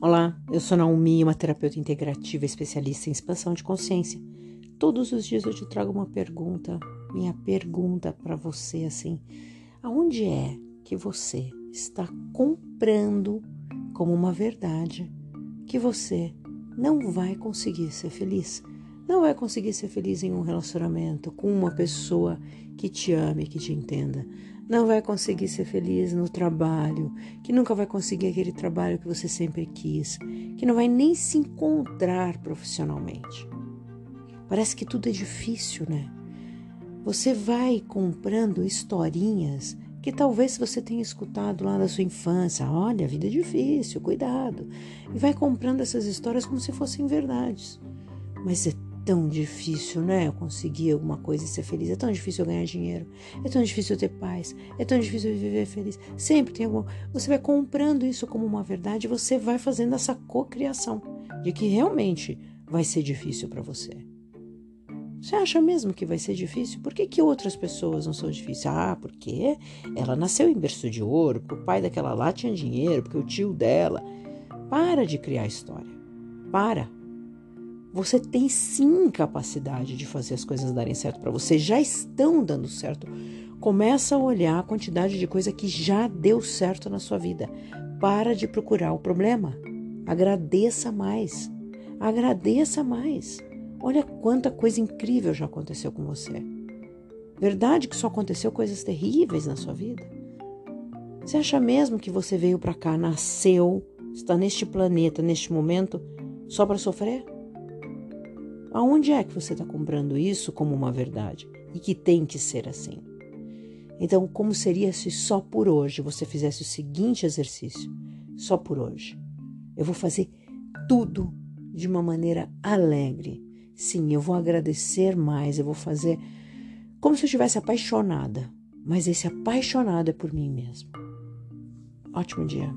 Olá, eu sou Naomi, uma terapeuta integrativa especialista em expansão de consciência. Todos os dias eu te trago uma pergunta, minha pergunta para você assim: aonde é que você está comprando como uma verdade que você não vai conseguir ser feliz? Não vai conseguir ser feliz em um relacionamento com uma pessoa que te ame, que te entenda não vai conseguir ser feliz no trabalho, que nunca vai conseguir aquele trabalho que você sempre quis, que não vai nem se encontrar profissionalmente. Parece que tudo é difícil, né? Você vai comprando historinhas que talvez você tenha escutado lá da sua infância. Olha, a vida é difícil, cuidado. E vai comprando essas histórias como se fossem verdades. Mas é tão difícil, né? Conseguir alguma coisa e ser feliz. É tão difícil ganhar dinheiro. É tão difícil ter paz. É tão difícil viver feliz. Sempre tem alguma. Você vai comprando isso como uma verdade. Você vai fazendo essa cocriação de que realmente vai ser difícil para você. Você acha mesmo que vai ser difícil? Por que, que outras pessoas não são difíceis? Ah, porque ela nasceu em berço de ouro, porque o pai daquela lá tinha dinheiro, porque o tio dela. Para de criar história. Para. Você tem sim capacidade de fazer as coisas darem certo para você, já estão dando certo. Começa a olhar a quantidade de coisa que já deu certo na sua vida. Para de procurar o problema. Agradeça mais. Agradeça mais. Olha quanta coisa incrível já aconteceu com você. Verdade que só aconteceu coisas terríveis na sua vida? Você acha mesmo que você veio para cá, nasceu, está neste planeta, neste momento, só para sofrer? Aonde é que você está comprando isso como uma verdade e que tem que ser assim? Então, como seria se só por hoje você fizesse o seguinte exercício? Só por hoje. Eu vou fazer tudo de uma maneira alegre. Sim, eu vou agradecer mais, eu vou fazer como se eu estivesse apaixonada, mas esse apaixonado é por mim mesmo. Ótimo dia.